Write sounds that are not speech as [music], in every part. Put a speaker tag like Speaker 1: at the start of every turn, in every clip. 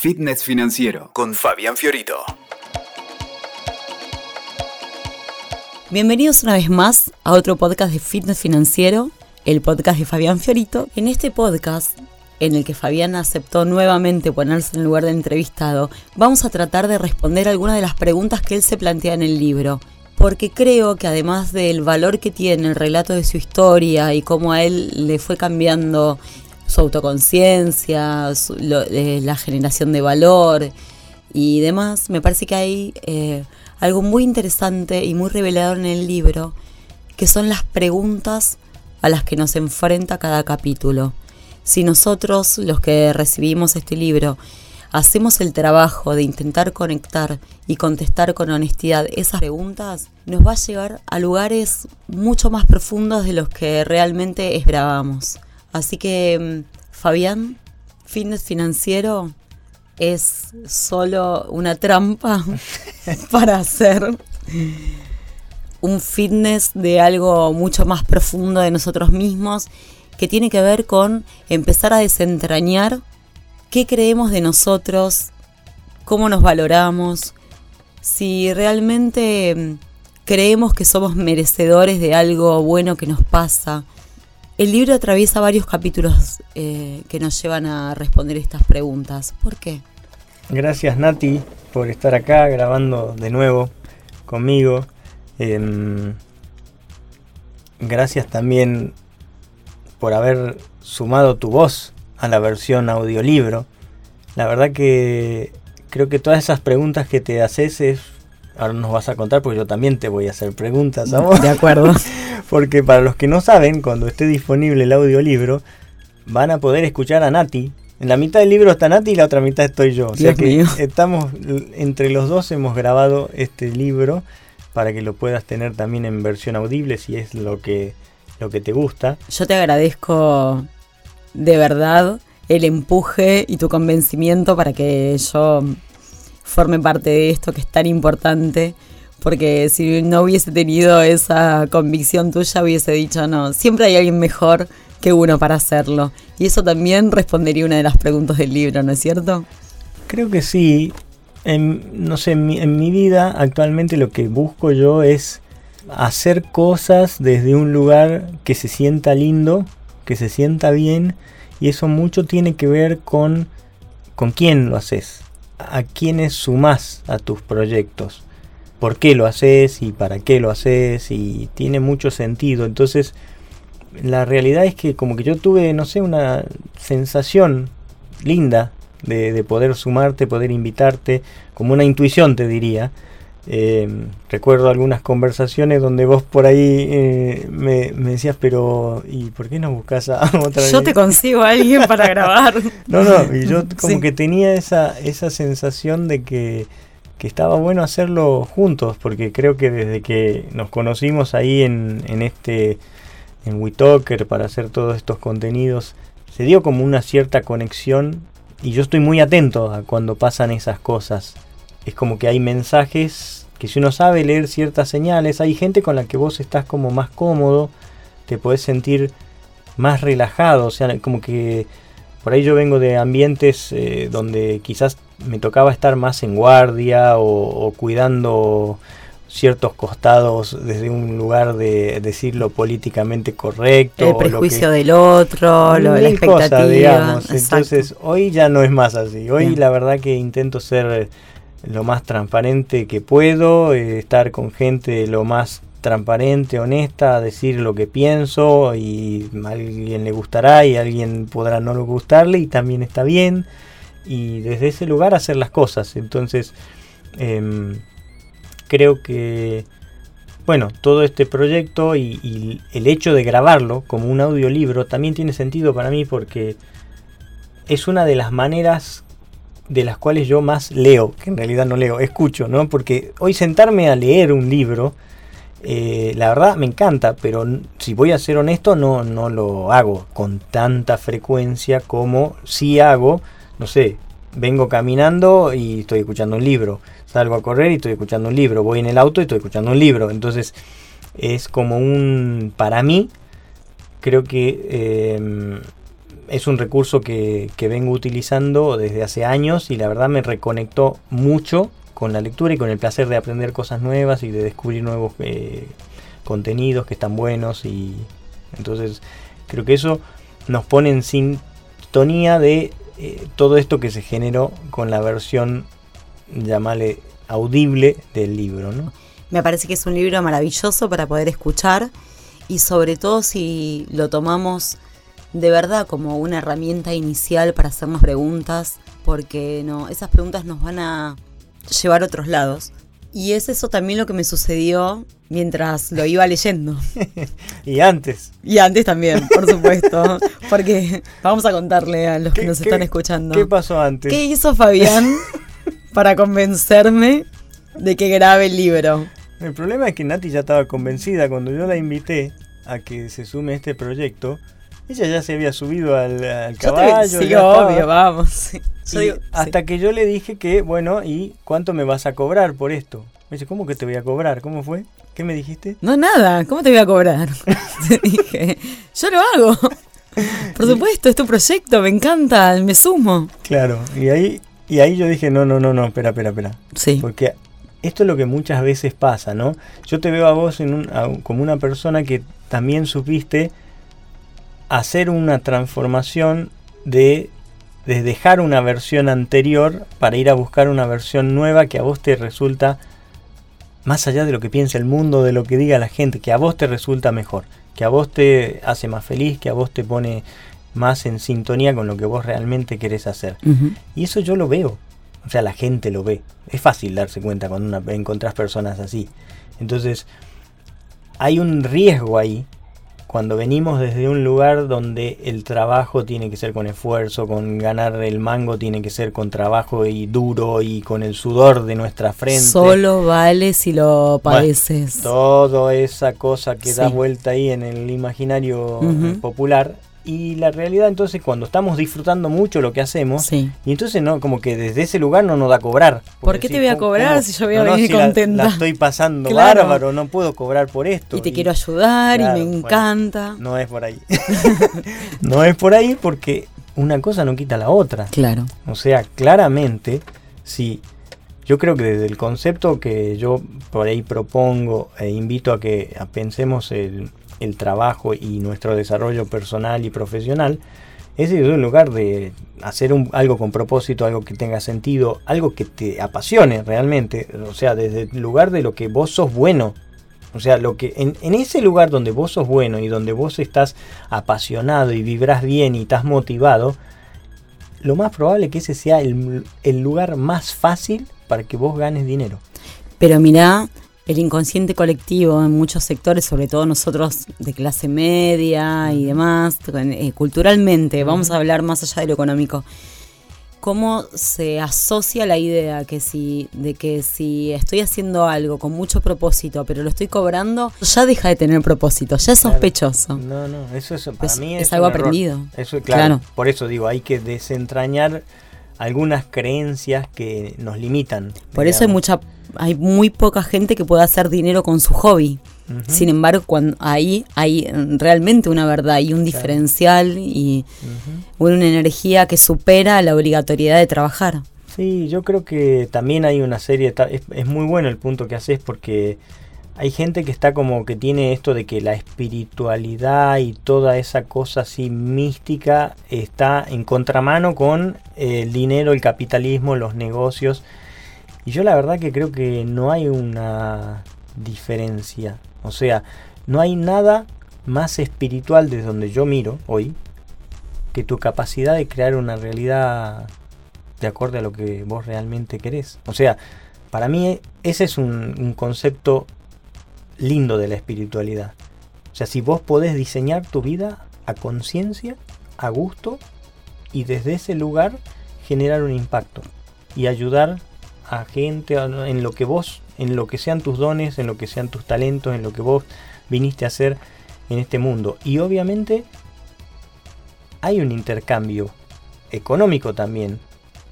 Speaker 1: Fitness Financiero con Fabián Fiorito.
Speaker 2: Bienvenidos una vez más a otro podcast de Fitness Financiero, el podcast de Fabián Fiorito. En este podcast, en el que Fabián aceptó nuevamente ponerse en lugar de entrevistado, vamos a tratar de responder algunas de las preguntas que él se plantea en el libro. Porque creo que además del valor que tiene el relato de su historia y cómo a él le fue cambiando su autoconciencia, eh, la generación de valor y demás, me parece que hay eh, algo muy interesante y muy revelador en el libro, que son las preguntas a las que nos enfrenta cada capítulo. Si nosotros, los que recibimos este libro, hacemos el trabajo de intentar conectar y contestar con honestidad esas preguntas, nos va a llevar a lugares mucho más profundos de los que realmente esperábamos. Así que, mm, Fabián, fitness financiero es solo una trampa [laughs] para hacer un fitness de algo mucho más profundo de nosotros mismos, que tiene que ver con empezar a desentrañar qué creemos de nosotros, cómo nos valoramos, si realmente mm, creemos que somos merecedores de algo bueno que nos pasa, el libro atraviesa varios capítulos eh, que nos llevan a responder estas preguntas. ¿Por qué?
Speaker 3: Gracias Nati por estar acá grabando de nuevo conmigo. Em, gracias también por haber sumado tu voz a la versión audiolibro. La verdad que creo que todas esas preguntas que te haces es ahora nos vas a contar porque yo también te voy a hacer preguntas, amor.
Speaker 2: De acuerdo. [laughs]
Speaker 3: porque para los que no saben, cuando esté disponible el audiolibro, van a poder escuchar a Nati. En la mitad del libro está Nati y la otra mitad estoy yo. O sea que estamos, entre los dos hemos grabado este libro para que lo puedas tener también en versión audible si es lo que, lo que te gusta.
Speaker 2: Yo te agradezco de verdad el empuje y tu convencimiento para que yo forme parte de esto que es tan importante. Porque si no hubiese tenido esa convicción tuya, hubiese dicho, no, siempre hay alguien mejor que uno para hacerlo. Y eso también respondería una de las preguntas del libro, ¿no es cierto?
Speaker 3: Creo que sí. no sé, en mi, en mi vida actualmente lo que busco yo es hacer cosas desde un lugar que se sienta lindo, que se sienta bien. Y eso mucho tiene que ver con con quién lo haces a quiénes sumás a tus proyectos. ¿Por qué lo haces y para qué lo haces? Y tiene mucho sentido. Entonces, la realidad es que como que yo tuve, no sé, una sensación linda de, de poder sumarte, poder invitarte, como una intuición te diría, eh, recuerdo algunas conversaciones donde vos por ahí eh, me, decías, pero ¿y por qué no buscas a [laughs]
Speaker 2: otra Yo te consigo a alguien para [laughs] grabar.
Speaker 3: no, no, y yo [laughs] como que tenía esa, esa sensación de que, que, estaba bueno hacerlo juntos, porque creo que desde que nos conocimos ahí en, en este, en WeTalker para hacer todos estos contenidos, se dio como una cierta conexión y yo estoy muy atento a cuando pasan esas cosas. Es como que hay mensajes que si uno sabe leer ciertas señales, hay gente con la que vos estás como más cómodo, te podés sentir más relajado, o sea, como que por ahí yo vengo de ambientes eh, donde quizás me tocaba estar más en guardia o, cuidando ciertos costados desde un lugar de decirlo políticamente correcto.
Speaker 2: El prejuicio del otro, lo, la expectativa.
Speaker 3: digamos. Entonces, hoy ya no es más así. Hoy la verdad que intento ser lo más transparente que puedo, eh, estar con gente lo más transparente, honesta, decir lo que pienso y a alguien le gustará y a alguien podrá no gustarle y también está bien y desde ese lugar hacer las cosas. Entonces em, creo que bueno, todo este proyecto y, el hecho de grabarlo como un audiolibro también tiene sentido para mí porque es una de las maneras de las cuales yo más leo, que en realidad no leo, escucho, ¿no? Porque hoy sentarme a leer un libro, eh, la verdad me encanta, pero si voy a ser honesto, no, no lo hago con tanta frecuencia como si hago, no sé, vengo caminando y estoy escuchando un libro, salgo a correr y estoy escuchando un libro, voy en el auto y estoy escuchando un libro, entonces es como un, para mí, creo que... Eh, es un recurso que, vengo utilizando desde hace años y la verdad me reconectó mucho con la lectura y con el placer de aprender cosas nuevas y de descubrir nuevos eh, contenidos que están buenos y entonces creo que eso nos pone en sintonía de eh, todo esto que se generó con la versión, llamale audible del libro. ¿no?
Speaker 2: Me parece que es un libro maravilloso para poder escuchar y sobre todo si lo tomamos de verdad como una herramienta inicial para hacernos preguntas, porque no, esas preguntas nos van a llevar a otros lados. Y es eso también lo que me sucedió mientras lo iba leyendo. [laughs]
Speaker 3: y antes.
Speaker 2: Y antes también, por supuesto. porque vamos a contarle a los que nos están escuchando.
Speaker 3: ¿Qué pasó antes?
Speaker 2: ¿Qué hizo Fabián [laughs] para convencerme de que grabe el libro?
Speaker 3: El problema es que Nati ya estaba convencida cuando yo la invité a que se sume a este proyecto. Ella ya se había subido al, caballo.
Speaker 2: sí, obvio, vamos.
Speaker 3: hasta que yo le dije que, bueno, ¿y cuánto me vas a cobrar por esto? Me dice, ¿cómo que te voy a cobrar? ¿Cómo fue? ¿Qué me dijiste?
Speaker 2: No, nada, ¿cómo te voy a cobrar? [laughs] dije, yo lo hago. Por supuesto, es tu proyecto, me encanta, me sumo.
Speaker 3: Claro, y ahí, y ahí yo dije, no, no, no, no, espera, espera, espera. Sí. Porque esto es lo que muchas veces pasa, ¿no? Yo te veo a vos en un, como una persona que también supiste hacer una transformación de, de, dejar una versión anterior para ir a buscar una versión nueva que a vos te resulta, más allá de lo que piensa el mundo, de lo que diga la gente, que a vos te resulta mejor, que a vos te hace más feliz, que a vos te pone más en sintonía con lo que vos realmente querés hacer. Y eso yo lo veo, o sea, la gente lo ve. Es fácil darse cuenta cuando una, encontrás personas así. Entonces, hay un riesgo ahí cuando venimos desde un lugar donde el trabajo tiene que ser con esfuerzo, con ganar el mango tiene que ser con trabajo y duro y con el sudor de nuestra frente.
Speaker 2: Solo vale si lo padeces.
Speaker 3: todo esa cosa que da vuelta ahí en el imaginario popular y la realidad entonces cuando estamos disfrutando mucho lo que hacemos y entonces no como que desde ese lugar no nos da a cobrar
Speaker 2: ¿por qué te voy a cobrar si yo voy a venir contenta
Speaker 3: la, estoy pasando bárbaro no puedo cobrar por esto.
Speaker 2: Y te quiero ayudar y me encanta.
Speaker 3: no es por ahí. [laughs] No es por ahí porque una cosa no quita la otra.
Speaker 2: Claro.
Speaker 3: O sea claramente si yo creo que desde el concepto que yo por ahí propongo e invito a que pensemos el, el trabajo y nuestro desarrollo personal y profesional, es un lugar de hacer algo con propósito, algo que tenga sentido, algo que te apasione realmente, o sea, desde el lugar de lo que vos sos bueno. O sea, lo que en, ese lugar donde vos sos bueno y donde vos estás apasionado y vibras bien y estás motivado, lo más probable es que ese sea el, el lugar más fácil para que vos ganes dinero.
Speaker 2: Pero mira, el inconsciente colectivo en muchos sectores, sobre todo nosotros de clase media y demás, eh, culturalmente, vamos a hablar más allá de lo económico, cómo se asocia la idea que si, de que si estoy haciendo algo con mucho propósito, pero lo estoy cobrando, ya deja de tener propósito, ya es sospechoso.
Speaker 3: No, no, eso es, para mí
Speaker 2: es, algo aprendido.
Speaker 3: Eso, claro, por eso digo, hay que desentrañar algunas creencias que nos limitan.
Speaker 2: Por eso hay mucha hay muy poca gente que pueda hacer dinero con su hobby. Sin embargo, cuando ahí hay realmente una verdad y un diferencial y una energía que supera la obligatoriedad de trabajar.
Speaker 3: Sí, yo creo que también hay una serie, es, es muy bueno el punto que haces porque hay gente que está como que tiene esto de que la espiritualidad y toda esa cosa así mística está en contramano con el dinero, el capitalismo, los negocios. Y yo la verdad que creo que no hay una diferencia. O sea, no hay nada más espiritual desde donde yo miro hoy que tu capacidad de crear una realidad de acuerdo a lo que vos realmente querés. O sea, para mí ese es un, un concepto lindo de la espiritualidad. O sea, si vos podés diseñar tu vida a conciencia, a gusto, y desde ese lugar generar un impacto y ayudar a gente en lo que vos, en lo que sean tus dones, en lo que sean tus talentos, en lo que vos viniste a hacer en este mundo. Y obviamente hay un intercambio económico también.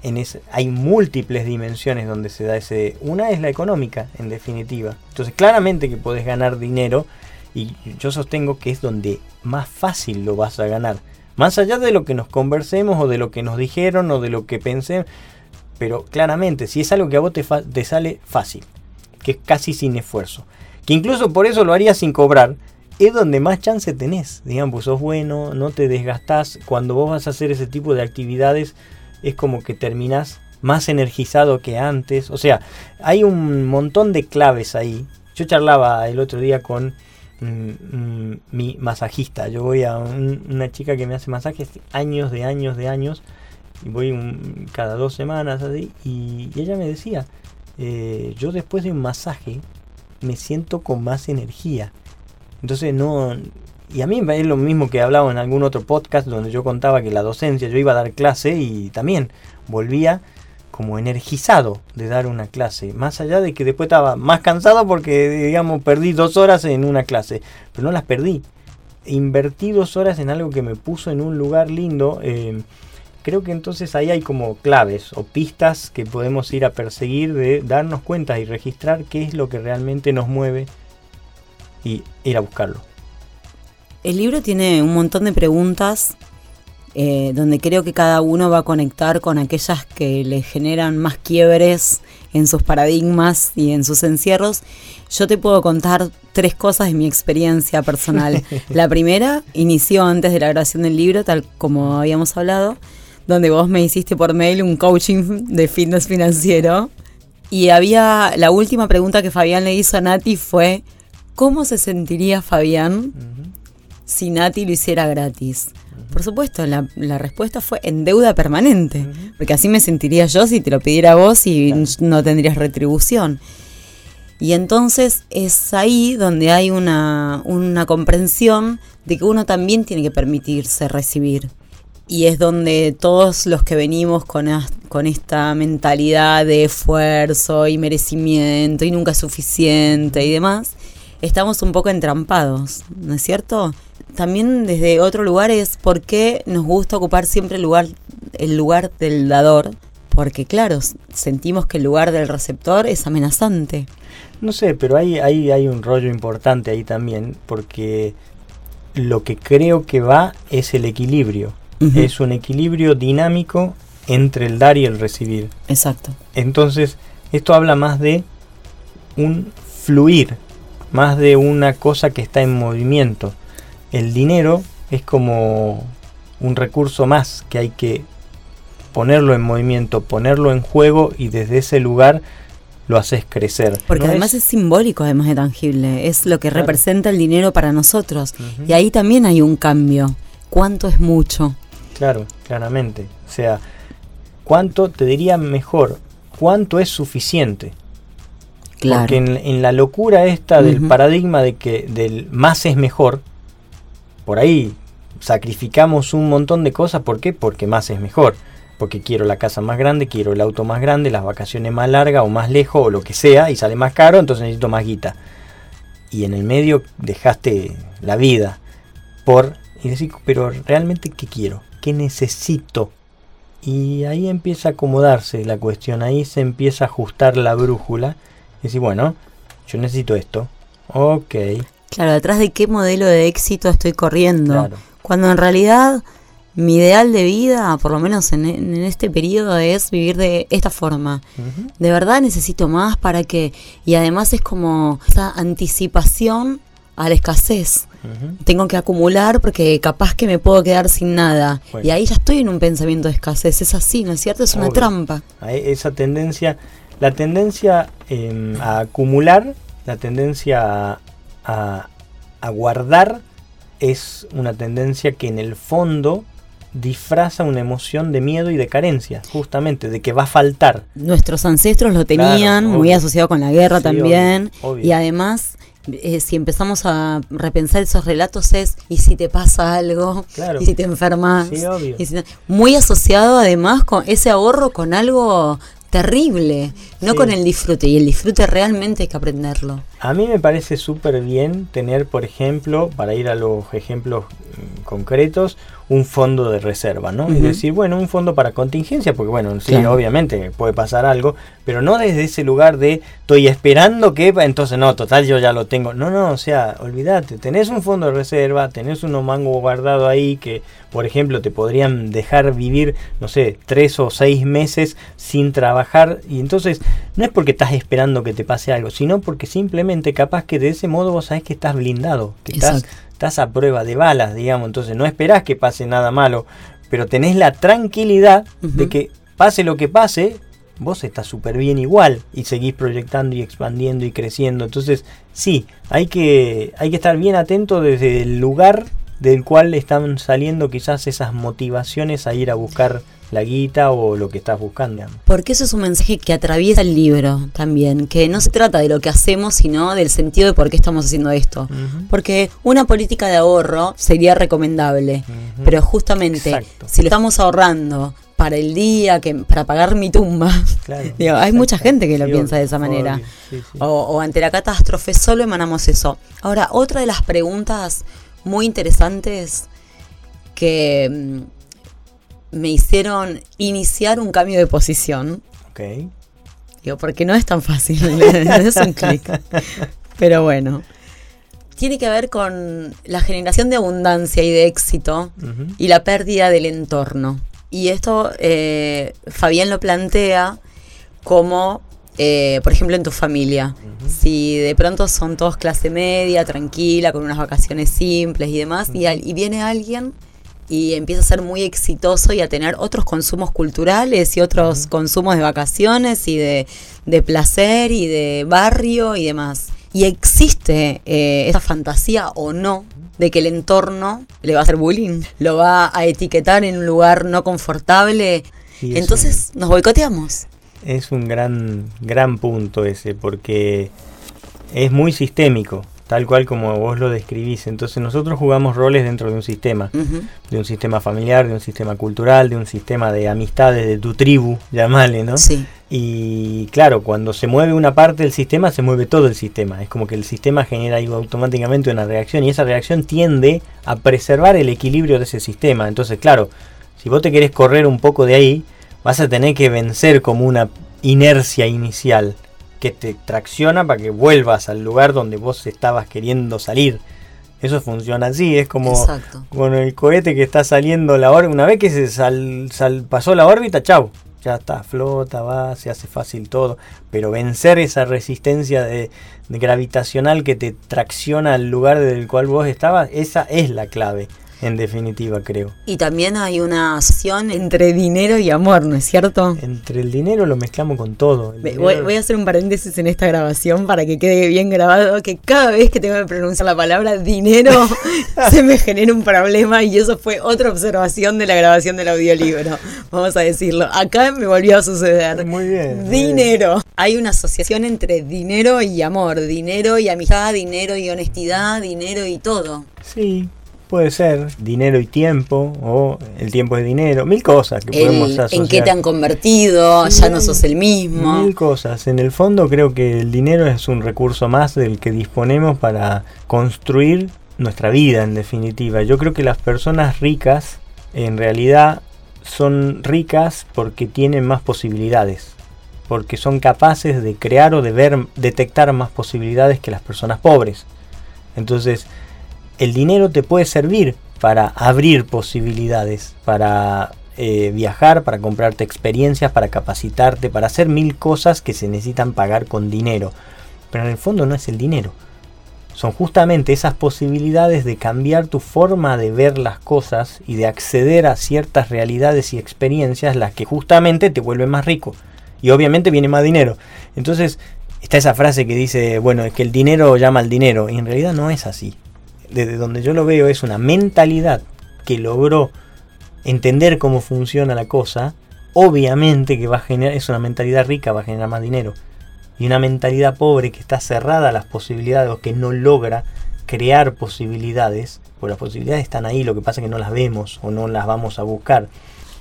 Speaker 3: En ese, hay múltiples dimensiones donde se da ese... Una es la económica, en definitiva. Entonces claramente que podés ganar dinero y yo sostengo que es donde más fácil lo vas a ganar. Más allá de lo que nos conversemos o de lo que nos dijeron o de lo que pensé, pero claramente, si es algo que a vos te, sale fácil, que es casi sin esfuerzo, que incluso por eso lo harías sin cobrar, es donde más chance tenés. Digamos, pues sos bueno, no te desgastás. Cuando vos vas a hacer ese tipo de actividades, es como que terminás más energizado que antes. O sea, hay un montón de claves ahí. Yo charlaba el otro día con mm, mm, mi masajista. Yo voy a una chica que me hace masajes años de años de años. Y voy cada dos semanas así. Y, ella me decía, eh, yo después de un masaje me siento con más energía. Entonces no... Y a mí es lo mismo que hablaba en algún otro podcast donde yo contaba que la docencia, yo iba a dar clase y también volvía como energizado de dar una clase, más allá de que después estaba más cansado porque, digamos, perdí dos horas en una clase, pero no las perdí. Invertí dos horas en algo que me puso en un lugar lindo. Eh, creo que entonces ahí hay como claves o pistas que podemos ir a perseguir de darnos cuenta y registrar qué es lo que realmente nos mueve y ir a buscarlo.
Speaker 2: El libro tiene un montón de preguntas eh, donde creo que cada uno va a conectar con aquellas que le generan más quiebres en sus paradigmas y en sus encierros. Yo te puedo contar tres cosas de mi experiencia personal. [laughs] la primera inició antes de la grabación del libro, tal como habíamos hablado, donde vos me hiciste por mail un coaching de fitness financiero. Y había la última pregunta que Fabián le hizo a Nati fue, ¿cómo se sentiría Fabián si Nati lo hiciera gratis? Por supuesto, la, respuesta fue en deuda permanente, porque así me sentiría yo si te lo pidiera vos y no tendrías retribución. Y entonces es ahí donde hay una, una comprensión de que uno también tiene que permitirse recibir. Y es donde todos los que venimos con, esta mentalidad de esfuerzo y merecimiento y nunca es suficiente y demás, estamos un poco entrampados, ¿no es cierto? También desde otro lugar es por qué nos gusta ocupar siempre el lugar, el lugar del dador, porque claro, sentimos que el lugar del receptor es amenazante.
Speaker 3: No sé, pero hay, hay, hay un rollo importante ahí también, porque lo que creo que va es el equilibrio. Es un equilibrio dinámico entre el dar y el recibir.
Speaker 2: Exacto.
Speaker 3: Entonces, esto habla más de un fluir más de una cosa que está en movimiento. El dinero es como un recurso más que hay que ponerlo en movimiento, ponerlo en juego y desde ese lugar lo haces crecer.
Speaker 2: Porque además es... simbólico, además de tangible, es lo que representa el dinero para nosotros. Y ahí también hay un cambio. ¿Cuánto es mucho?
Speaker 3: Claro, claramente. O sea, ¿cuánto te diría mejor? ¿Cuánto es suficiente? Porque en, la locura esta del paradigma de que del más es mejor, por ahí sacrificamos un montón de cosas. ¿Por qué? Porque más es mejor. Porque quiero la casa más grande, quiero el auto más grande, las vacaciones más largas o más lejos o lo que sea y sale más caro, entonces necesito más guita. Y en el medio dejaste la vida por... Y decir, pero realmente ¿qué quiero? ¿Qué necesito? Y ahí empieza a acomodarse la cuestión, ahí se empieza a ajustar la brújula y decir, bueno, yo necesito esto. Ok.
Speaker 2: Claro, detrás de qué modelo de éxito estoy corriendo. Cuando en realidad mi ideal de vida, por lo menos en, este periodo, es vivir de esta forma. De verdad necesito más para que... Y además es como esa anticipación a la escasez. Tengo que acumular porque capaz que me puedo quedar sin nada. Y ahí ya estoy en un pensamiento de escasez. Es así, ¿no es cierto? Es una trampa.
Speaker 3: Esa tendencia la tendencia em, a acumular, la tendencia a, guardar, es una tendencia que en el fondo disfraza una emoción de miedo y de carencia, justamente, de que va a faltar.
Speaker 2: Nuestros ancestros lo tenían, muy asociado con la guerra también, y además eh, si empezamos a repensar esos relatos es y si te pasa algo [laughs] y si te enfermas muy asociado además con ese ahorro con algo terrible, no con el disfrute. Y el disfrute realmente hay que aprenderlo.
Speaker 3: A mí me parece súper bien tener, por ejemplo, para ir a los ejemplos mm, concretos, un fondo de reserva, ¿no? Es decir, bueno, un fondo para contingencia, porque bueno, sí, obviamente puede pasar algo, pero no desde ese lugar de estoy esperando que, entonces no, total, yo ya lo tengo. No, no, o sea, olvídate, tenés un fondo de reserva, tenés unos mangos guardado ahí que, por ejemplo, te podrían dejar vivir, no sé, tres o seis meses sin trabajar, y entonces no es porque estás esperando que te pase algo, sino porque simplemente capaz que de ese modo vos sabés que estás blindado, que estás estás a prueba de balas, digamos, entonces no esperás que pase nada malo, pero tenés la tranquilidad de que pase lo que pase, vos estás súper bien igual y seguís proyectando y expandiendo y creciendo. Entonces, sí, hay que, hay que estar bien atento desde el lugar del cual están saliendo quizás esas motivaciones a ir a buscar la guita o lo que estás buscando.
Speaker 2: Porque eso es un mensaje que atraviesa el libro también, que no se trata de lo que hacemos, sino del sentido de por qué estamos haciendo esto. Porque una política de ahorro sería recomendable, pero justamente si lo estamos ahorrando para el día, que para pagar mi tumba, [laughs] hay mucha gente que lo piensa de esa manera. O, o ante la catástrofe solo emanamos eso. Ahora, otra de las preguntas muy interesantes que mm, me hicieron iniciar un cambio de posición.
Speaker 3: Ok.
Speaker 2: Digo, porque no es tan fácil, [laughs] es un clic. Pero bueno. Tiene que ver con la generación de abundancia y de éxito y la pérdida del entorno. Y esto eh, Fabián lo plantea como, eh, por ejemplo, en tu familia. Si de pronto son todos clase media, tranquila, con unas vacaciones simples y demás, y, y viene alguien y empieza a ser muy exitoso y a tener otros consumos culturales y otros consumos de vacaciones y de, placer y de barrio y demás. Y existe eh, esa fantasía o no de que el entorno le va a hacer bullying, lo va a etiquetar en un lugar no confortable. Entonces nos boicoteamos.
Speaker 3: Es un gran, gran punto ese, porque es muy sistémico tal cual como vos lo describís. Entonces nosotros jugamos roles dentro de un sistema, de un sistema familiar, de un sistema cultural, de un sistema de amistades, de tu tribu, [laughs] llamale, ¿no?
Speaker 2: Sí.
Speaker 3: Y claro, cuando se mueve una parte del sistema, se mueve todo el sistema. Es como que el sistema genera automáticamente una reacción y esa reacción tiende a preservar el equilibrio de ese sistema. Entonces, claro, si vos te querés correr un poco de ahí, vas a tener que vencer como una inercia inicial que te tracciona para que vuelvas al lugar donde vos estabas queriendo salir. Eso funciona así, es como con el cohete que está saliendo la órbita. Una vez que se sal, pasó la órbita, chau, ya está, flota, va, se hace fácil todo. Pero vencer esa resistencia de, gravitacional que te tracciona al lugar del cual vos estabas, esa es la clave en definitiva, creo.
Speaker 2: Y también hay una acción entre dinero y amor, ¿no es cierto?
Speaker 3: Entre el dinero lo mezclamos con todo.
Speaker 2: Voy, a hacer un paréntesis en esta grabación para que quede bien grabado que cada vez que tengo que pronunciar la palabra dinero [laughs] se me genera un problema y eso fue otra observación de la grabación del audiolibro, vamos a decirlo. Acá me volvió a suceder.
Speaker 3: Muy bien.
Speaker 2: Dinero. Hay una asociación entre dinero y amor, dinero y amistad, dinero y honestidad, dinero y todo.
Speaker 3: Sí, Puede ser dinero y tiempo, o el tiempo es dinero, mil cosas que podemos asociar.
Speaker 2: ¿En qué te han convertido? ya no sos el mismo.
Speaker 3: Mil cosas. En el fondo creo que el dinero es un recurso más del que disponemos para construir nuestra vida en definitiva. Yo creo que las personas ricas en realidad son ricas porque tienen más posibilidades, porque son capaces de crear o de ver, detectar más posibilidades que las personas pobres. Entonces, el dinero te puede servir para abrir posibilidades, para eh, viajar, para comprarte experiencias, para capacitarte, para hacer mil cosas que se necesitan pagar con dinero. Pero en el fondo no es el dinero. Son justamente esas posibilidades de cambiar tu forma de ver las cosas y de acceder a ciertas realidades y experiencias las que justamente te vuelven más rico. Y obviamente viene más dinero. Entonces está esa frase que dice, bueno, es que el dinero llama al dinero. Y en realidad no es así desde donde yo lo veo, es una mentalidad que logró entender cómo funciona la cosa, obviamente que va a generar, es una mentalidad rica, va a generar más dinero. Y una mentalidad pobre que está cerrada a las posibilidades o que no logra crear posibilidades, pues las posibilidades están ahí, lo que pasa es que no las vemos o no las vamos a buscar.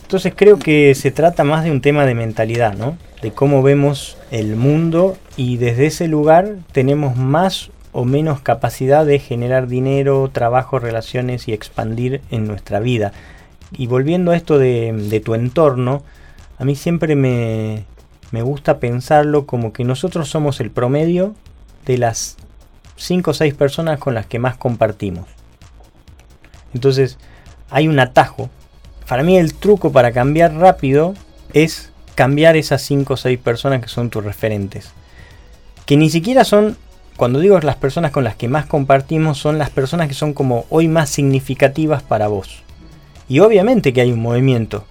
Speaker 3: Entonces creo que se trata más de un tema de mentalidad, ¿no? De cómo vemos el mundo y desde ese lugar tenemos más o menos capacidad de generar dinero, trabajo, relaciones y expandir en nuestra vida. Y volviendo a esto de, tu entorno, a mí siempre me, me gusta pensarlo como que nosotros somos el promedio de las 5 o 6 personas con las que más compartimos. Entonces, hay un atajo. Para mí el truco para cambiar rápido es cambiar esas 5 o 6 personas que son tus referentes. Que ni siquiera son, cuando digo las personas con las que más compartimos, son las personas que son como hoy más significativas para vos. Y obviamente que hay un movimiento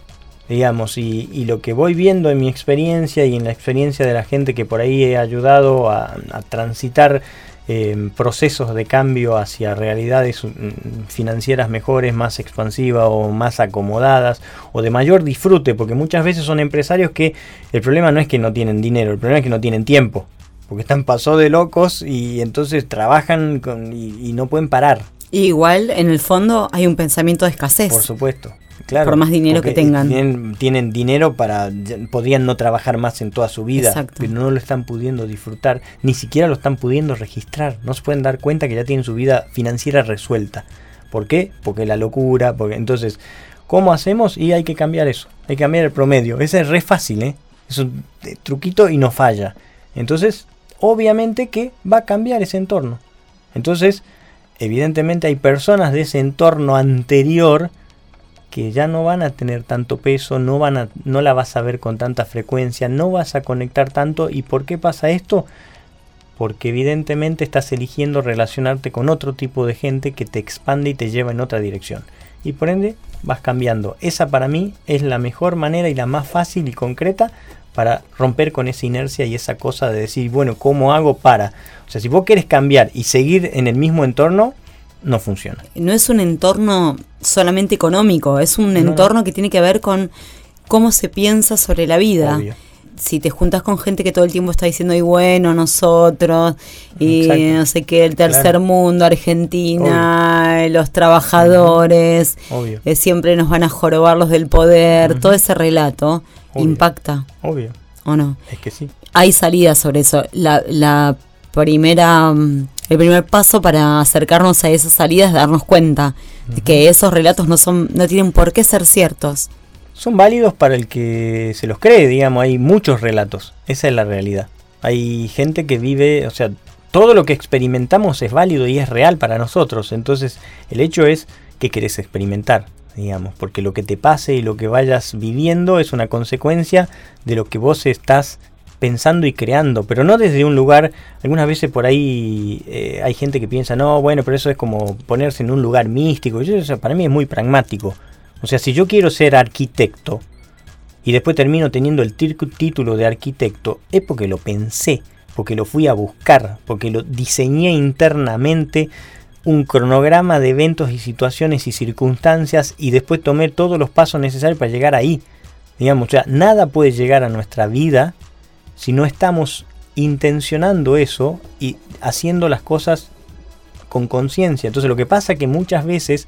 Speaker 3: digamos, y, lo que voy viendo en mi experiencia y en la experiencia de la gente que por ahí he ayudado a, transitar em, procesos de cambio hacia realidades mm, financieras mejores, más expansivas o más acomodadas o de mayor disfrute, porque muchas veces son empresarios que el problema no es que no tienen dinero, el problema es que no tienen tiempo, porque están pasados de locos y entonces trabajan y, y no pueden parar.
Speaker 2: igual, en el fondo, hay un pensamiento de escasez.
Speaker 3: Por supuesto. Claro,
Speaker 2: por más dinero que tengan.
Speaker 3: Tienen, dinero para, podrían no trabajar más en toda su vida, pero no lo están pudiendo disfrutar, ni siquiera lo están pudiendo registrar, no se pueden dar cuenta que ya tienen su vida financiera resuelta. ¿Por qué? Porque la locura, porque entonces, ¿cómo hacemos? Y hay que cambiar eso, hay que cambiar el promedio. Ese es re fácil, ¿eh? Es un truquito y no falla. Entonces, obviamente que va a cambiar ese entorno. Entonces, evidentemente hay personas de ese entorno anterior que ya no van a tener tanto peso, no, van a, no la vas a ver con tanta frecuencia, no vas a conectar tanto. ¿Y por qué pasa esto? Porque evidentemente estás eligiendo relacionarte con otro tipo de gente que te expande y te lleva en otra dirección. Y por ende vas cambiando. Esa para mí es la mejor manera y la más fácil y concreta para romper con esa inercia y esa cosa de decir, bueno, ¿cómo hago para? O sea, si vos quieres cambiar y seguir en el mismo entorno, no funciona.
Speaker 2: No es un entorno solamente económico, es un entorno que tiene que ver con cómo se piensa sobre la vida. Si te juntas con gente que todo el tiempo está diciendo, y bueno, nosotros, y no sé qué, el tercer mundo, Argentina, los trabajadores, eh, siempre nos van a jorobar los del poder, todo ese relato impacta.
Speaker 3: Obvio.
Speaker 2: ¿O no?
Speaker 3: Es que sí.
Speaker 2: Hay salidas sobre eso. La, la primera mm, el primer paso para acercarnos a esas salidas es darnos cuenta de que esos relatos no son no tienen por qué ser ciertos.
Speaker 3: Son válidos para el que se los cree, digamos, hay muchos relatos, esa es la realidad. Hay gente que vive, o sea, todo lo que experimentamos es válido y es real para nosotros, entonces el hecho es que querés experimentar, digamos, porque lo que te pase y lo que vayas viviendo es una consecuencia de lo que vos estás pensando y creando, pero no desde un lugar, algunas veces por ahí eh, hay gente que piensa, no, bueno, pero eso es como ponerse en un lugar místico, yo, para mí es muy pragmático. O sea, si yo quiero ser arquitecto y después termino teniendo el título de arquitecto, es porque lo pensé, porque lo fui a buscar, porque lo diseñé internamente un cronograma de eventos y situaciones y circunstancias y después tomé todos los pasos necesarios para llegar ahí. Digamos, o sea, nada puede llegar a nuestra vida si no estamos intencionando eso y haciendo las cosas con conciencia. Entonces lo que pasa es que muchas veces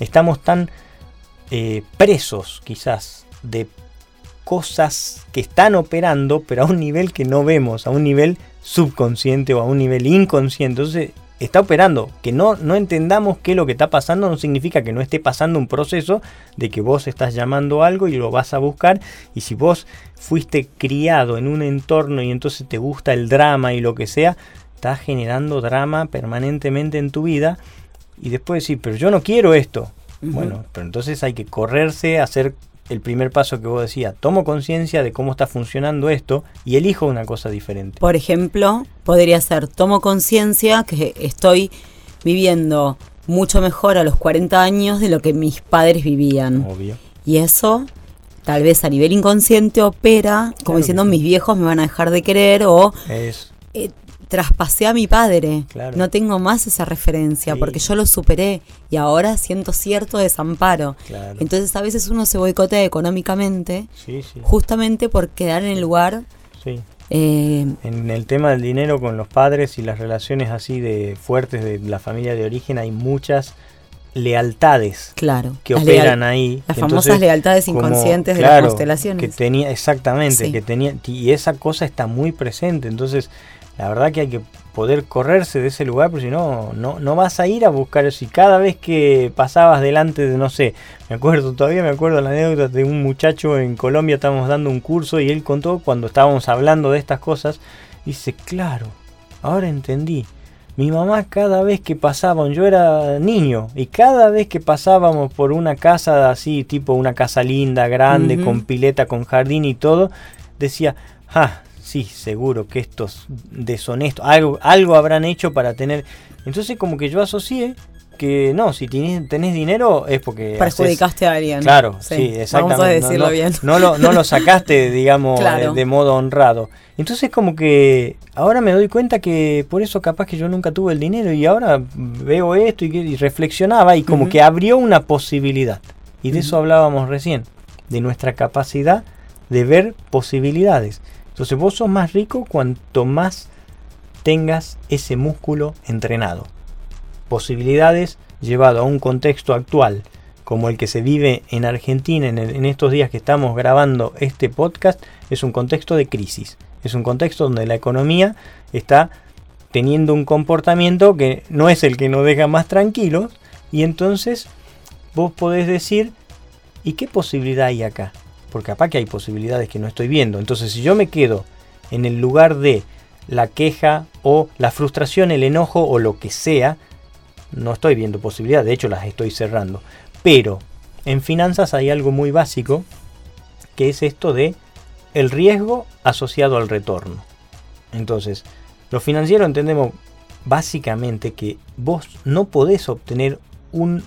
Speaker 3: estamos tan eh, presos quizás de cosas que están operando, pero a un nivel que no vemos, a un nivel subconsciente o a un nivel inconsciente. Entonces está operando. Que no, no entendamos que lo que está pasando no significa que no esté pasando un proceso de que vos estás llamando algo y lo vas a buscar. Y si vos fuiste criado en un entorno y entonces te gusta el drama y lo que sea, estás generando drama permanentemente en tu vida. Y después decir, pero yo no quiero esto. Bueno, pero entonces hay que correrse, hacer el primer paso que vos decías, tomo conciencia de cómo está funcionando esto y elijo una cosa diferente.
Speaker 2: Por ejemplo, podría ser, tomo conciencia que estoy viviendo mucho mejor a los 40 años de lo que mis padres vivían.
Speaker 3: Obvio.
Speaker 2: Y eso, tal vez a nivel inconsciente, opera como diciendo mis viejos me van a dejar de querer o...
Speaker 3: Es.
Speaker 2: Eh, traspasé a mi padre. No tengo más esa referencia porque yo lo superé y ahora siento cierto desamparo. Entonces a veces uno se boicotea económicamente justamente por quedar en el lugar.
Speaker 3: Eh, en el tema del dinero con los padres y las relaciones así de fuertes de la familia de origen hay muchas lealtades
Speaker 2: claro,
Speaker 3: que operan ahí.
Speaker 2: Las famosas lealtades inconscientes de las constelaciones.
Speaker 3: Que tenía, exactamente, que tenía, y esa cosa está muy presente. Entonces, la verdad que hay que poder correrse de ese lugar, porque si no, no, no vas a ir a buscar Si cada vez que pasabas delante de, no sé, me acuerdo, todavía me acuerdo la anécdota de un muchacho en Colombia, estábamos dando un curso y él contó cuando estábamos hablando de estas cosas, dice, claro, ahora entendí. Mi mamá cada vez que pasaban, yo era niño, y cada vez que pasábamos por una casa así, tipo una casa linda, grande, con pileta, con jardín y todo, decía, ah, sí, seguro que estos deshonestos, algo, algo habrán hecho para tener... Entonces como que yo asocié que no, si tenés, tenés dinero es porque...
Speaker 2: Perjudicaste a alguien.
Speaker 3: Claro, sí, exactamente.
Speaker 2: Vamos a decirlo bien.
Speaker 3: No lo, no lo sacaste, [laughs] digamos, de, modo honrado. Entonces como que ahora me doy cuenta que por eso capaz que yo nunca tuve el dinero y ahora veo esto y, reflexionaba y como que abrió una posibilidad. Y de eso hablábamos recién, de nuestra capacidad de ver posibilidades. Entonces vos sos más rico cuanto más tengas ese músculo entrenado. Posibilidades llevado a un contexto actual como el que se vive en Argentina en, estos días que estamos grabando este podcast, es un contexto de crisis. Es un contexto donde la economía está teniendo un comportamiento que no es el que nos deja más tranquilos y entonces vos podés decir, ¿y qué posibilidad hay acá? Porque capaz que hay posibilidades que no estoy viendo. Entonces, si yo me quedo en el lugar de la queja o la frustración, el enojo o lo que sea, no estoy viendo posibilidades, de hecho las estoy cerrando. Pero en finanzas hay algo muy básico, que es esto de el riesgo asociado al retorno. Entonces, lo financiero entendemos básicamente que vos no podés obtener un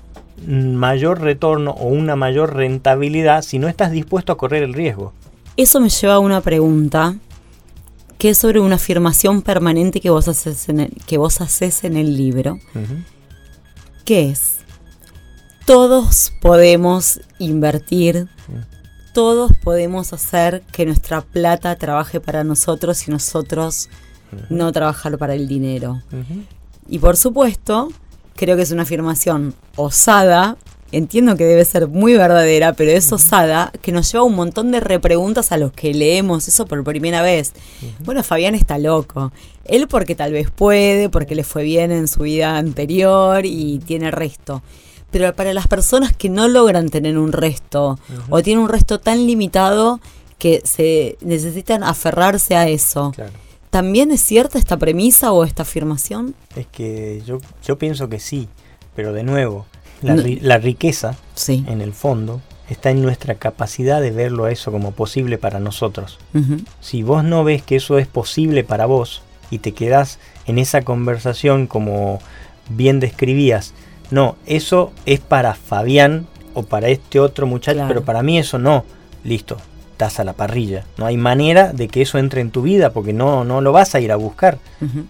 Speaker 3: mayor retorno o una mayor rentabilidad si no estás dispuesto a correr el riesgo.
Speaker 2: Eso me lleva a una pregunta que es sobre una afirmación permanente que vos haces en el, que vos haces en el libro. ¿Qué es? Todos podemos invertir, todos podemos hacer que nuestra plata trabaje para nosotros y nosotros no trabajar para el dinero. Y por supuesto, creo que es una afirmación osada. Entiendo que debe ser muy verdadera, pero es osada, que nos lleva un montón de repreguntas a los que leemos eso por primera vez. Bueno, Fabián está loco. Él porque tal vez puede, porque le fue bien en su vida anterior y tiene resto. Pero para las personas que no logran tener un resto o tienen un resto tan limitado que se necesitan aferrarse a eso. ¿También es cierta esta premisa o esta afirmación?
Speaker 3: Es que yo, yo pienso que sí, pero de nuevo, la, la riqueza, en el fondo, está en nuestra capacidad de verlo a eso como posible para nosotros. Si vos no ves que eso es posible para vos y te quedás en esa conversación como bien describías, no, eso es para Fabián o para este otro muchacho, pero para mí eso no, listo, estás a la parrilla. No hay manera de que eso entre en tu vida porque no, no lo vas a ir a buscar.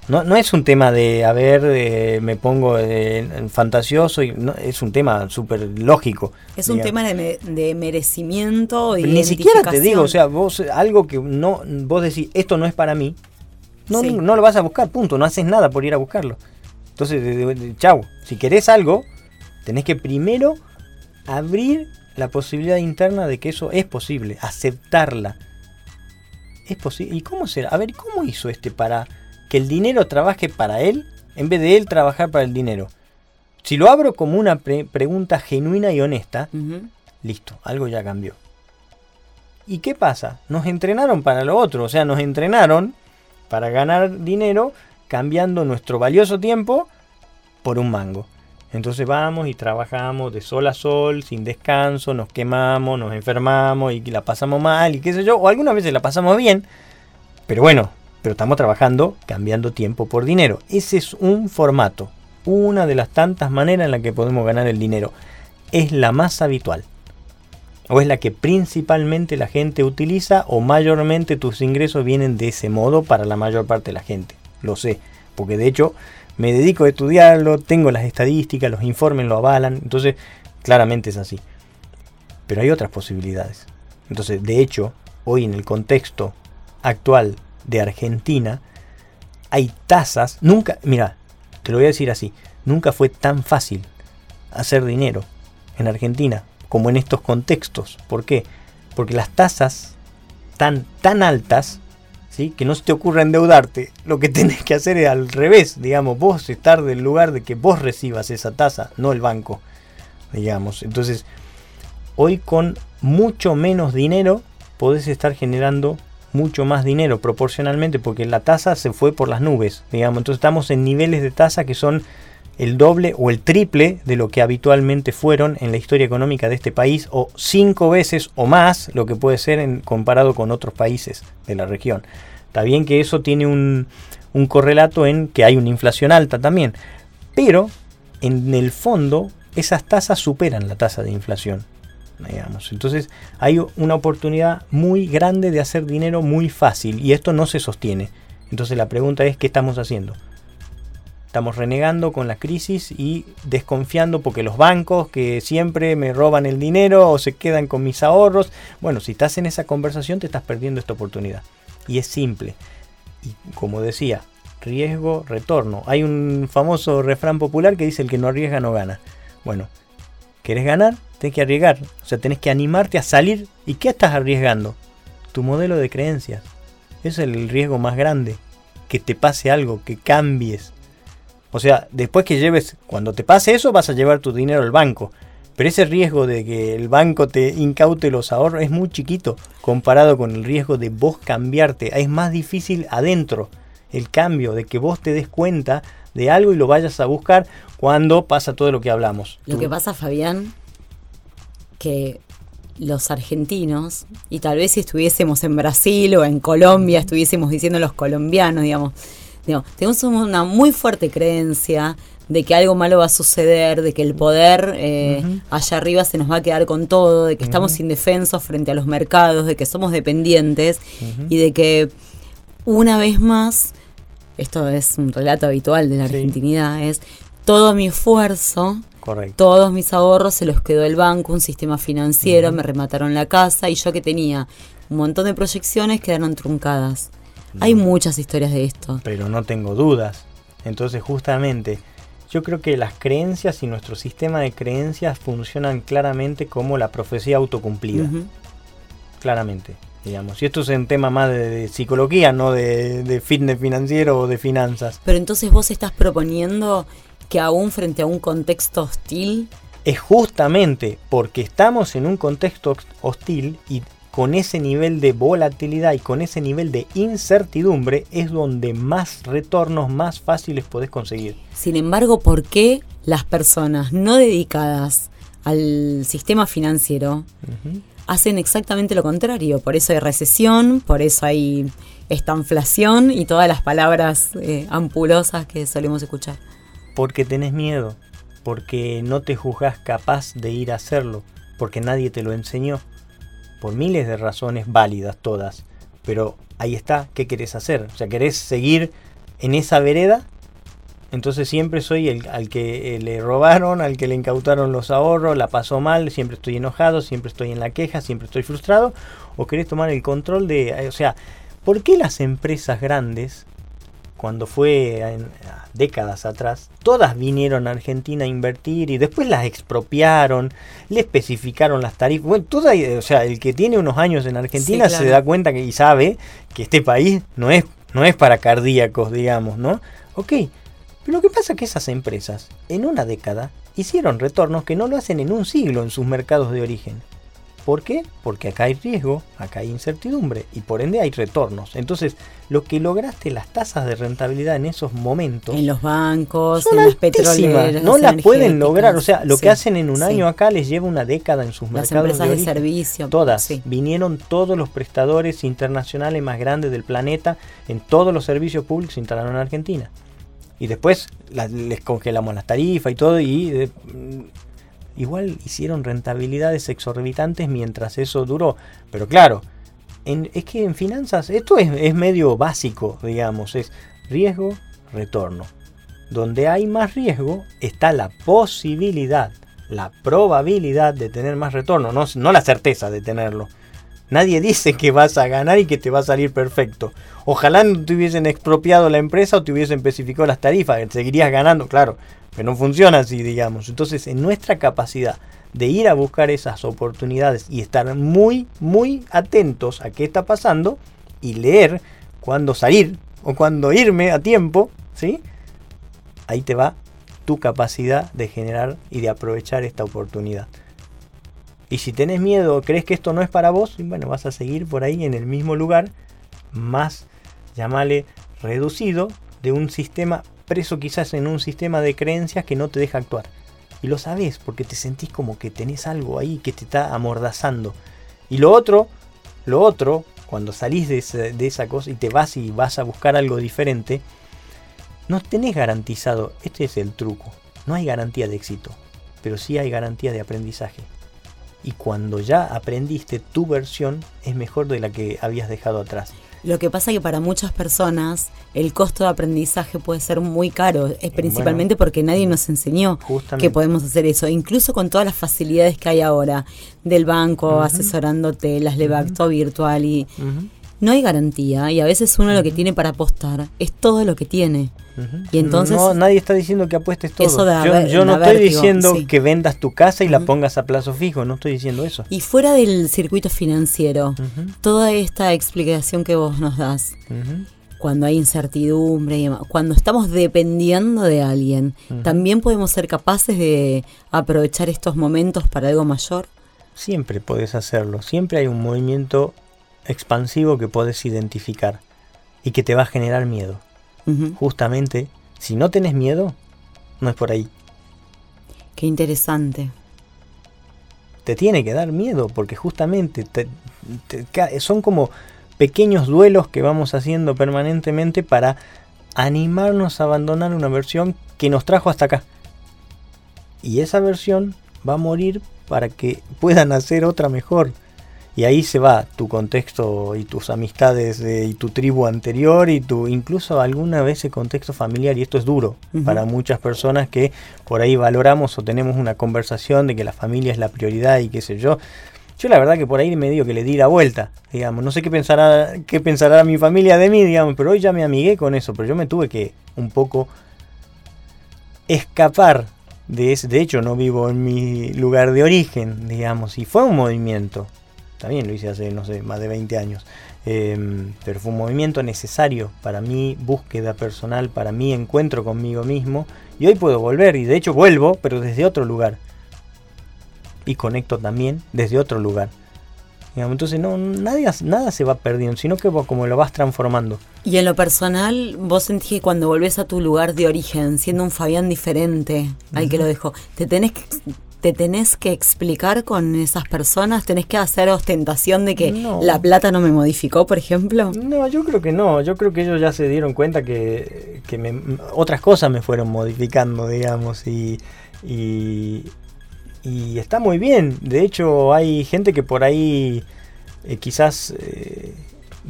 Speaker 3: no, no es un tema de, a ver, eh, me pongo fantasioso, y no, es un tema súper lógico.
Speaker 2: Es un tema de, merecimiento y
Speaker 3: Ni siquiera te digo, o sea, vos algo que no, vos decís, esto no es para mí, no, no lo vas a buscar, punto, no haces nada por ir a buscarlo. Entonces, chau, si querés algo, tenés que primero abrir la posibilidad interna de que eso es posible, aceptarla. Es posible. ¿Y cómo será? A ver, ¿cómo hizo este para que el dinero trabaje para él en vez de él trabajar para el dinero? Si lo abro como una pregunta genuina y honesta, listo, algo ya cambió. ¿Y qué pasa? Nos entrenaron para lo otro, o sea, nos entrenaron para ganar dinero cambiando nuestro valioso tiempo por un mango. Entonces vamos y trabajamos de sol a sol, sin descanso, nos quemamos, nos enfermamos y la pasamos mal y qué sé yo, o algunas veces la pasamos bien, pero bueno, pero estamos trabajando cambiando tiempo por dinero. Ese es un formato, una de las tantas maneras en las que podemos ganar el dinero. Es la más habitual. O es la que principalmente la gente utiliza o mayormente tus ingresos vienen de ese modo para la mayor parte de la gente. Lo sé, porque de hecho me dedico a estudiarlo, tengo las estadísticas, los informes lo avalan, entonces claramente es así. Pero hay otras posibilidades. Entonces, de hecho, hoy en el contexto actual de Argentina, hay tasas, nunca, mira, te lo voy a decir así, nunca fue tan fácil hacer dinero en Argentina como en estos contextos. ¿Por qué? Porque las tasas tan, tan altas ¿sí? que no se te ocurra endeudarte. Lo que [laughs] tenés que hacer es al revés, digamos, vos estar del lugar de que vos recibas esa tasa, no el banco, digamos. Entonces, hoy con mucho menos dinero podés estar generando mucho más dinero proporcionalmente porque la tasa se fue por las nubes, digamos. Entonces estamos en niveles de tasa que son el doble o el triple de lo que habitualmente fueron en la historia económica de este país o cinco veces o más lo que puede ser en, comparado con otros países de la región. Está bien que eso tiene un, correlato en que hay una inflación alta también, pero en el fondo esas tasas superan la tasa de inflación. Entonces hay una oportunidad muy grande de hacer dinero muy fácil y esto no se sostiene. Entonces la pregunta es, ¿qué estamos haciendo? Estamos renegando con la crisis y desconfiando porque los bancos que siempre me roban el dinero o se quedan con mis ahorros. Bueno, si estás en esa conversación te estás perdiendo esta oportunidad. Y es simple. Y como decía, riesgo, retorno. Hay un famoso refrán popular que dice el que no arriesga no gana. Bueno, ¿querés ganar? Tienes que arriesgar. O sea, tenés que animarte a salir. ¿Y qué estás arriesgando? Tu modelo de creencias. Es el riesgo más grande. Que te pase algo, que cambies o sea, después que lleves, cuando te pase eso, vas a llevar tu dinero al banco. Pero ese riesgo de que el banco te incaute los ahorros es muy chiquito comparado con el riesgo de vos cambiarte. Es más difícil adentro el cambio, de que vos te des cuenta de algo y lo vayas a buscar cuando pasa todo lo que hablamos.
Speaker 2: Lo que pasa, Fabián, que los argentinos, y tal vez si estuviésemos en Brasil o en Colombia, estuviésemos diciendo los colombianos, digamos, tenemos una muy fuerte creencia de que algo malo va a suceder, de que el poder eh, allá arriba se nos va a quedar con todo, de que estamos indefensos frente a los mercados, de que somos dependientes y de que una vez más, esto es un relato habitual de la argentinidad, es todo mi esfuerzo, todos mis ahorros se los quedó el banco, un sistema financiero, me remataron la casa y yo que tenía un montón de proyecciones quedaron truncadas. Hay muchas historias de esto.
Speaker 3: Pero no tengo dudas. Entonces justamente yo creo que las creencias y nuestro sistema de creencias funcionan claramente como la profecía autocumplida. Claramente, digamos. Y esto es un tema más de, psicología, no de, de, fitness financiero o de finanzas.
Speaker 2: Pero entonces vos estás proponiendo que aún frente a un contexto hostil...
Speaker 3: Es justamente porque estamos en un contexto hostil y con ese nivel de volatilidad y con ese nivel de incertidumbre es donde más retornos más fáciles podés conseguir.
Speaker 2: Sin embargo, ¿por qué las personas no dedicadas al sistema financiero hacen exactamente lo contrario? Por eso hay recesión, por eso hay esta inflación y todas las palabras eh, ampulosas que solemos escuchar.
Speaker 3: Porque tenés miedo, porque no te juzgas capaz de ir a hacerlo, porque nadie te lo enseñó por miles de razones válidas todas. Pero ahí está, ¿qué querés hacer? O sea, ¿querés seguir en esa vereda? Entonces siempre soy el al que eh, le robaron, al que le incautaron los ahorros, la pasó mal, siempre estoy enojado, siempre estoy en la queja, siempre estoy frustrado. ¿O querés tomar el control de... Eh, o sea, ¿por qué las empresas grandes cuando fue en, décadas atrás, todas vinieron a Argentina a invertir y después las expropiaron, le especificaron las tarifas. Bueno, toda, o sea, el que tiene unos años en Argentina se da cuenta que y sabe que este país no es, no es para cardíacos, digamos, ¿no? Ok, pero lo que pasa es que esas empresas en una década hicieron retornos que no lo hacen en un siglo en sus mercados de origen. ¿Por qué? Porque acá hay riesgo, acá hay incertidumbre y por ende hay retornos. Entonces, lo que lograste, las tasas de rentabilidad en esos momentos.
Speaker 2: En los bancos, en las petroleras.
Speaker 3: No las pueden lograr. O sea, lo que hacen en un año acá les lleva una década en sus mercados.
Speaker 2: Las empresas de, servicio.
Speaker 3: Todas. Vinieron todos los prestadores internacionales más grandes del planeta en todos los servicios públicos se instalaron en Argentina. Y después les congelamos las tarifas y todo. Y. Eh, igual hicieron rentabilidades exorbitantes mientras eso duró. Pero claro, es que en finanzas esto es, medio básico, digamos, es riesgo, retorno. Donde hay más riesgo está la posibilidad, la probabilidad de tener más retorno, no, no la certeza de tenerlo. Nadie dice que vas a ganar y que te va a salir perfecto. Ojalá no te hubiesen expropiado la empresa o te hubiesen especificado las tarifas, seguirías ganando, claro, no funciona así, digamos. Entonces, en nuestra capacidad de ir a buscar esas oportunidades y estar muy, muy atentos a qué está pasando y leer cuándo salir o cuándo irme a tiempo, ¿sí? Ahí te va tu capacidad de generar y de aprovechar esta oportunidad. Y si tenés miedo, crees que esto no es para vos, bueno, vas a seguir por ahí en el mismo lugar, más, llamale, reducido, de un sistema, preso quizás en un sistema de creencias que no te deja actuar. Y lo sabes porque te sentís como que tenés algo ahí que te está amordazando. Y lo otro, lo otro, cuando salís de esa, de esa cosa y te vas y vas a buscar algo diferente, no tenés garantizado, este es el truco, no hay garantía de éxito, pero sí hay garantía de aprendizaje. Y cuando ya aprendiste, tu versión es mejor de la que habías dejado atrás.
Speaker 2: Lo que pasa es que para muchas personas el costo de aprendizaje puede ser muy caro, es principalmente porque nadie nos enseñó que podemos hacer eso, incluso con todas las facilidades que hay ahora del banco, asesorándote, las uh virtual y no hay garantía y a veces uno lo que tiene para apostar es todo lo que tiene. Y entonces
Speaker 3: no, nadie está diciendo que apuestes todo. yo, no estoy diciendo que vendas tu casa y la pongas a plazo fijo, no estoy diciendo eso.
Speaker 2: Y fuera del circuito financiero, toda esta explicación que vos nos das, cuando hay incertidumbre, y cuando estamos dependiendo de alguien, también podemos ser capaces de aprovechar estos momentos para algo mayor.
Speaker 3: Siempre puedes hacerlo, siempre hay un movimiento expansivo que puedes identificar y que te va a generar miedo. Justamente, si no tenés miedo, no es por ahí.
Speaker 2: Qué interesante.
Speaker 3: Te tiene que dar miedo porque justamente son como pequeños duelos que vamos haciendo permanentemente para animarnos a abandonar una versión que nos trajo hasta acá. Y esa versión va a morir para que puedan hacer otra mejor. Y ahí se va tu contexto y tus amistades y tu tribu anterior y tu incluso alguna vez el contexto familiar. Y esto es duro para muchas personas que por ahí valoramos o tenemos una conversación de que la familia es la prioridad y qué sé yo. Yo la verdad que por ahí me digo que le di la vuelta, digamos. No sé qué pensará, qué pensará mi familia de mí, digamos, pero hoy ya me amigué con eso. Pero yo me tuve que un poco escapar de ese. De hecho, no vivo en mi lugar de origen, digamos, y fue un movimiento también lo hice hace, no sé, más de 20 años. Em, pero fue un movimiento necesario para mi búsqueda personal, para mi encuentro conmigo mismo. Y hoy puedo volver, y de hecho vuelvo, pero desde otro lugar. Y conecto también desde otro lugar. entonces no, nadie, nada se va perdiendo, sino que vos como lo vas transformando.
Speaker 2: Y en lo personal, vos sentís que cuando volvés a tu lugar de origen, siendo un Fabián diferente al que lo dejó, te tenés que te tenés que explicar con esas personas? ¿Tenés que hacer ostentación de que la plata no me modificó, por ejemplo?
Speaker 3: No, yo creo que no. Yo creo que ellos ya se dieron cuenta que, otras cosas me fueron modificando, digamos, y, y, está muy bien. De hecho, hay gente que por ahí eh, quizás eh,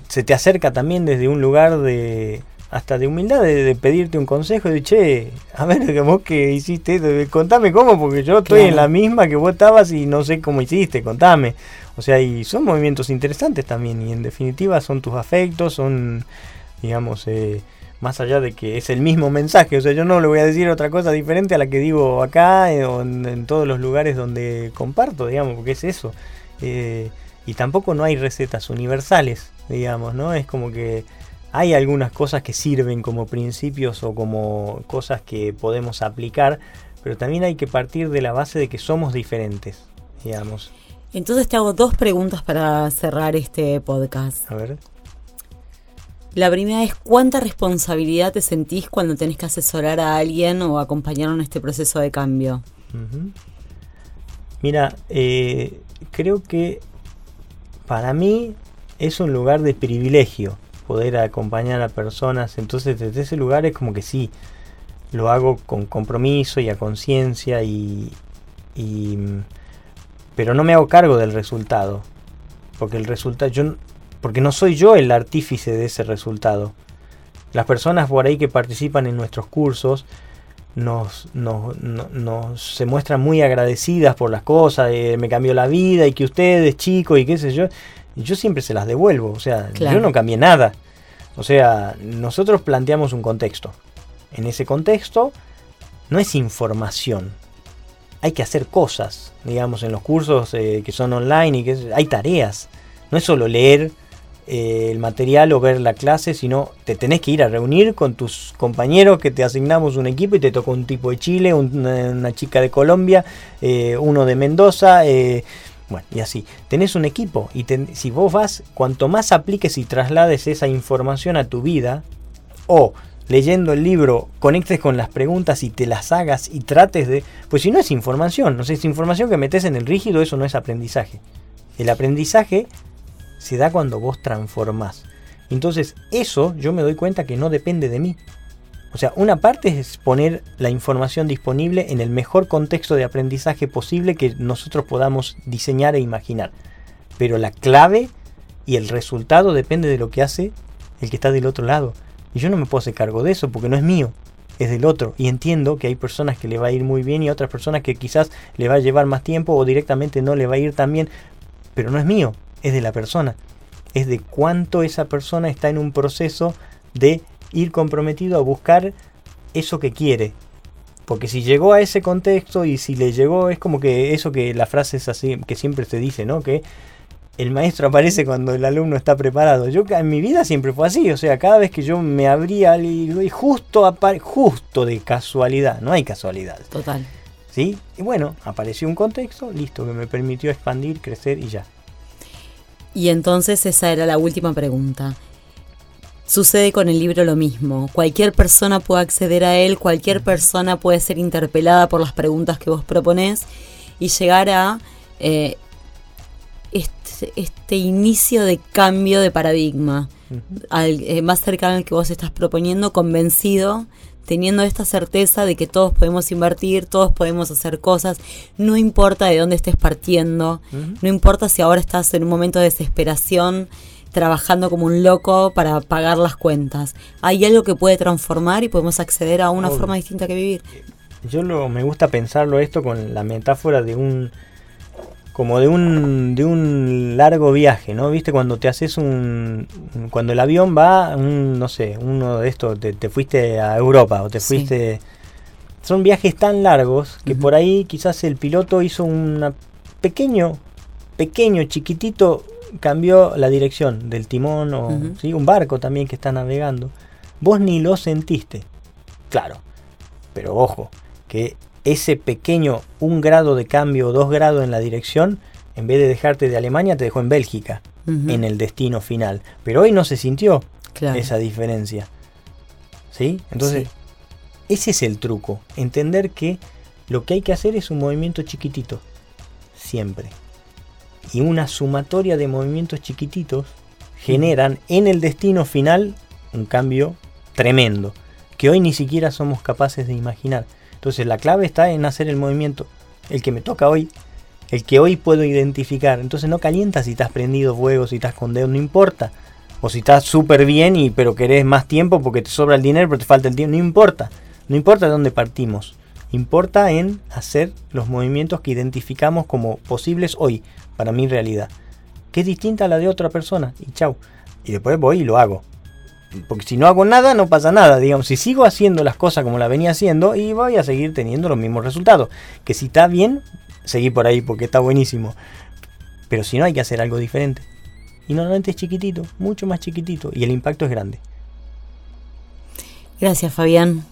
Speaker 3: se te acerca también desde un lugar de hasta de humildad de, pedirte un consejo de che, a ver [laughs] vos que hiciste, contame cómo, porque yo estoy en la misma que vos estabas y no sé cómo hiciste, contame. O sea, y son movimientos interesantes también, y en definitiva son tus afectos, son, digamos, eh, más allá de que es el mismo mensaje, o sea, yo no le voy a decir otra cosa diferente a la que digo acá eh, o en, todos los lugares donde comparto, digamos, porque es eso. Eh, y tampoco no hay recetas universales, digamos, ¿no? Es como que hay algunas cosas que sirven como principios o como cosas que podemos aplicar, pero también hay que partir de la base de que somos diferentes, digamos.
Speaker 2: Entonces te hago dos preguntas para cerrar este podcast.
Speaker 3: A ver.
Speaker 2: La primera es cuánta responsabilidad te sentís cuando tenés que asesorar a alguien o acompañarlo en este proceso de cambio.
Speaker 3: Mira, eh, creo que para mí es un lugar de privilegio poder acompañar a personas. Entonces desde ese lugar es como que sí, lo hago con compromiso y a conciencia y, pero no me hago cargo del resultado. Porque el resultado, yo, porque no soy yo el artífice de ese resultado. Las personas por ahí que participan en nuestros cursos nos, nos, se muestran muy agradecidas por las cosas, me cambió la vida y que ustedes, chicos, y qué sé yo. Y yo siempre se las devuelvo, o sea, yo no cambié nada. O sea, nosotros planteamos un contexto. En ese contexto no es información. Hay que hacer cosas, digamos, en los cursos eh, que son online y que hay tareas. No es solo leer eh, el material o ver la clase, sino te tenés que ir a reunir con tus compañeros que te asignamos un equipo y te tocó un tipo de Chile, una, chica de Colombia, eh, uno de Mendoza. Bueno, y así. Tenés un equipo y si vos vas, cuanto más apliques y traslades esa información a tu vida, o leyendo el libro conectes con las preguntas y te las hagas y trates de... Pues si no es información, no sé, es información que metes en el rígido, eso no es aprendizaje. El aprendizaje se da cuando vos transformás. Entonces eso yo me doy cuenta que no depende de mí. O sea, una parte es poner la información disponible en el mejor contexto de aprendizaje posible que nosotros podamos diseñar e imaginar. Pero la clave y el resultado depende de lo que hace el que está del otro lado. Y yo no me puedo hacer cargo de eso porque no es mío, es del otro. Y entiendo que hay personas que le va a ir muy bien y otras personas que quizás le va a llevar más tiempo o directamente no le va a ir tan bien. Pero no es mío, es de la persona. Es de cuánto esa persona está en un proceso de ir comprometido a buscar eso que quiere. Porque si llegó a ese contexto y si le llegó, es como que eso que la frase es así, que siempre se dice, ¿no? Que el maestro aparece cuando el alumno está preparado. Yo en mi vida siempre fue así, o sea, cada vez que yo me abría y justo justo de casualidad, no hay casualidad.
Speaker 2: Total.
Speaker 3: ¿Sí? Y bueno, apareció un contexto, listo, que me permitió expandir, crecer y ya.
Speaker 2: Y entonces esa era la última pregunta. Sucede con el libro lo mismo. Cualquier persona puede acceder a él, cualquier persona puede ser interpelada por las preguntas que vos proponés y llegar a eh, este, este, inicio de cambio de paradigma, eh, más cercano al que vos estás proponiendo, convencido, teniendo esta certeza de que todos podemos invertir, todos podemos hacer cosas, no importa de dónde estés partiendo, no importa si ahora estás en un momento de desesperación trabajando como un loco para pagar las cuentas. Hay algo que puede transformar y podemos acceder a una forma distinta que vivir.
Speaker 3: Yo lo, me gusta pensarlo esto con la metáfora de un como de un de un largo viaje, ¿no? ¿Viste cuando te haces un cuando el avión va un no sé, uno de estos te, fuiste a Europa o te fuiste son viajes tan largos que por ahí quizás el piloto hizo un pequeño pequeño chiquitito cambió la dirección del timón o un barco también que está navegando. Vos ni lo sentiste. Claro. Pero ojo, que ese pequeño un grado de cambio o dos grados en la dirección, en vez de dejarte de Alemania, te dejó en Bélgica, en el destino final. Pero hoy no se sintió esa diferencia. ¿Sí? Entonces, ese es el truco. Entender que lo que hay que hacer es un movimiento chiquitito. Siempre y una sumatoria de movimientos chiquititos generan en el destino final un cambio tremendo que hoy ni siquiera somos capaces de imaginar. Entonces la clave está en hacer el movimiento, el que me toca hoy, el que hoy puedo identificar. Entonces no calientas si estás prendido fuego, si estás con dedos, no importa. O si estás súper bien y pero querés más tiempo porque te sobra el dinero pero te falta el tiempo, no importa. No importa de dónde partimos. Importa en hacer los movimientos que identificamos como posibles hoy, para mi realidad, que es distinta a la de otra persona, y chau. Y después voy y lo hago. Porque si no hago nada, no pasa nada. Digamos, si sigo haciendo las cosas como la venía haciendo, y voy a seguir teniendo los mismos resultados. Que si está bien, seguí por ahí porque está buenísimo. Pero si no, hay que hacer algo diferente. Y normalmente es chiquitito, mucho más chiquitito, y el impacto es grande.
Speaker 2: Gracias, Fabián.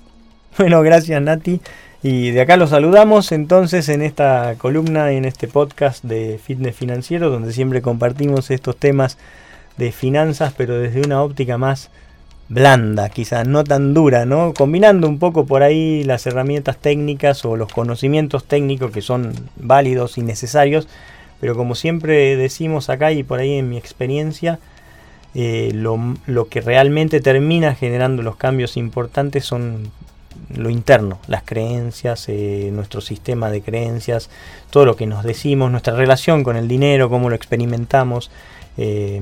Speaker 3: Bueno, gracias, Nati. Y de acá los saludamos entonces en esta columna, en este podcast de Fitness Financiero, donde siempre compartimos estos temas de finanzas, pero desde una óptica más blanda, quizás no tan dura, ¿no? Combinando un poco por ahí las herramientas técnicas o los conocimientos técnicos que son válidos y necesarios, pero como siempre decimos acá y por ahí en mi experiencia, eh, lo, lo que realmente termina generando los cambios importantes son lo interno, las creencias, eh, nuestro sistema de creencias, todo lo que nos decimos, nuestra relación con el dinero, cómo lo experimentamos. Eh,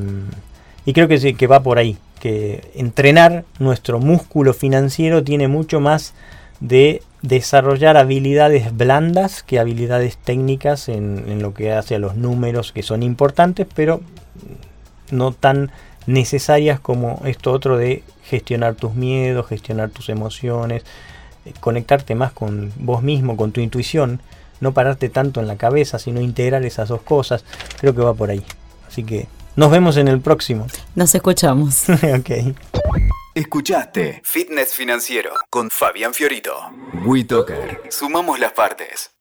Speaker 3: y creo que, que va por ahí, que entrenar nuestro músculo financiero tiene mucho más de desarrollar habilidades blandas que habilidades técnicas en, en, lo que hace a los números que son importantes, pero no tan necesarias como esto otro de gestionar tus miedos, gestionar tus emociones, eh, conectarte más con vos mismo, con tu intuición, no pararte tanto en la cabeza, sino integrar esas dos cosas, creo que va por ahí. Así que Nos vemos en el próximo.
Speaker 2: Nos escuchamos. [laughs]
Speaker 3: ok.
Speaker 1: Escuchaste Fitness Financiero con Fabián Fiorito. WeToker. Sumamos las partes.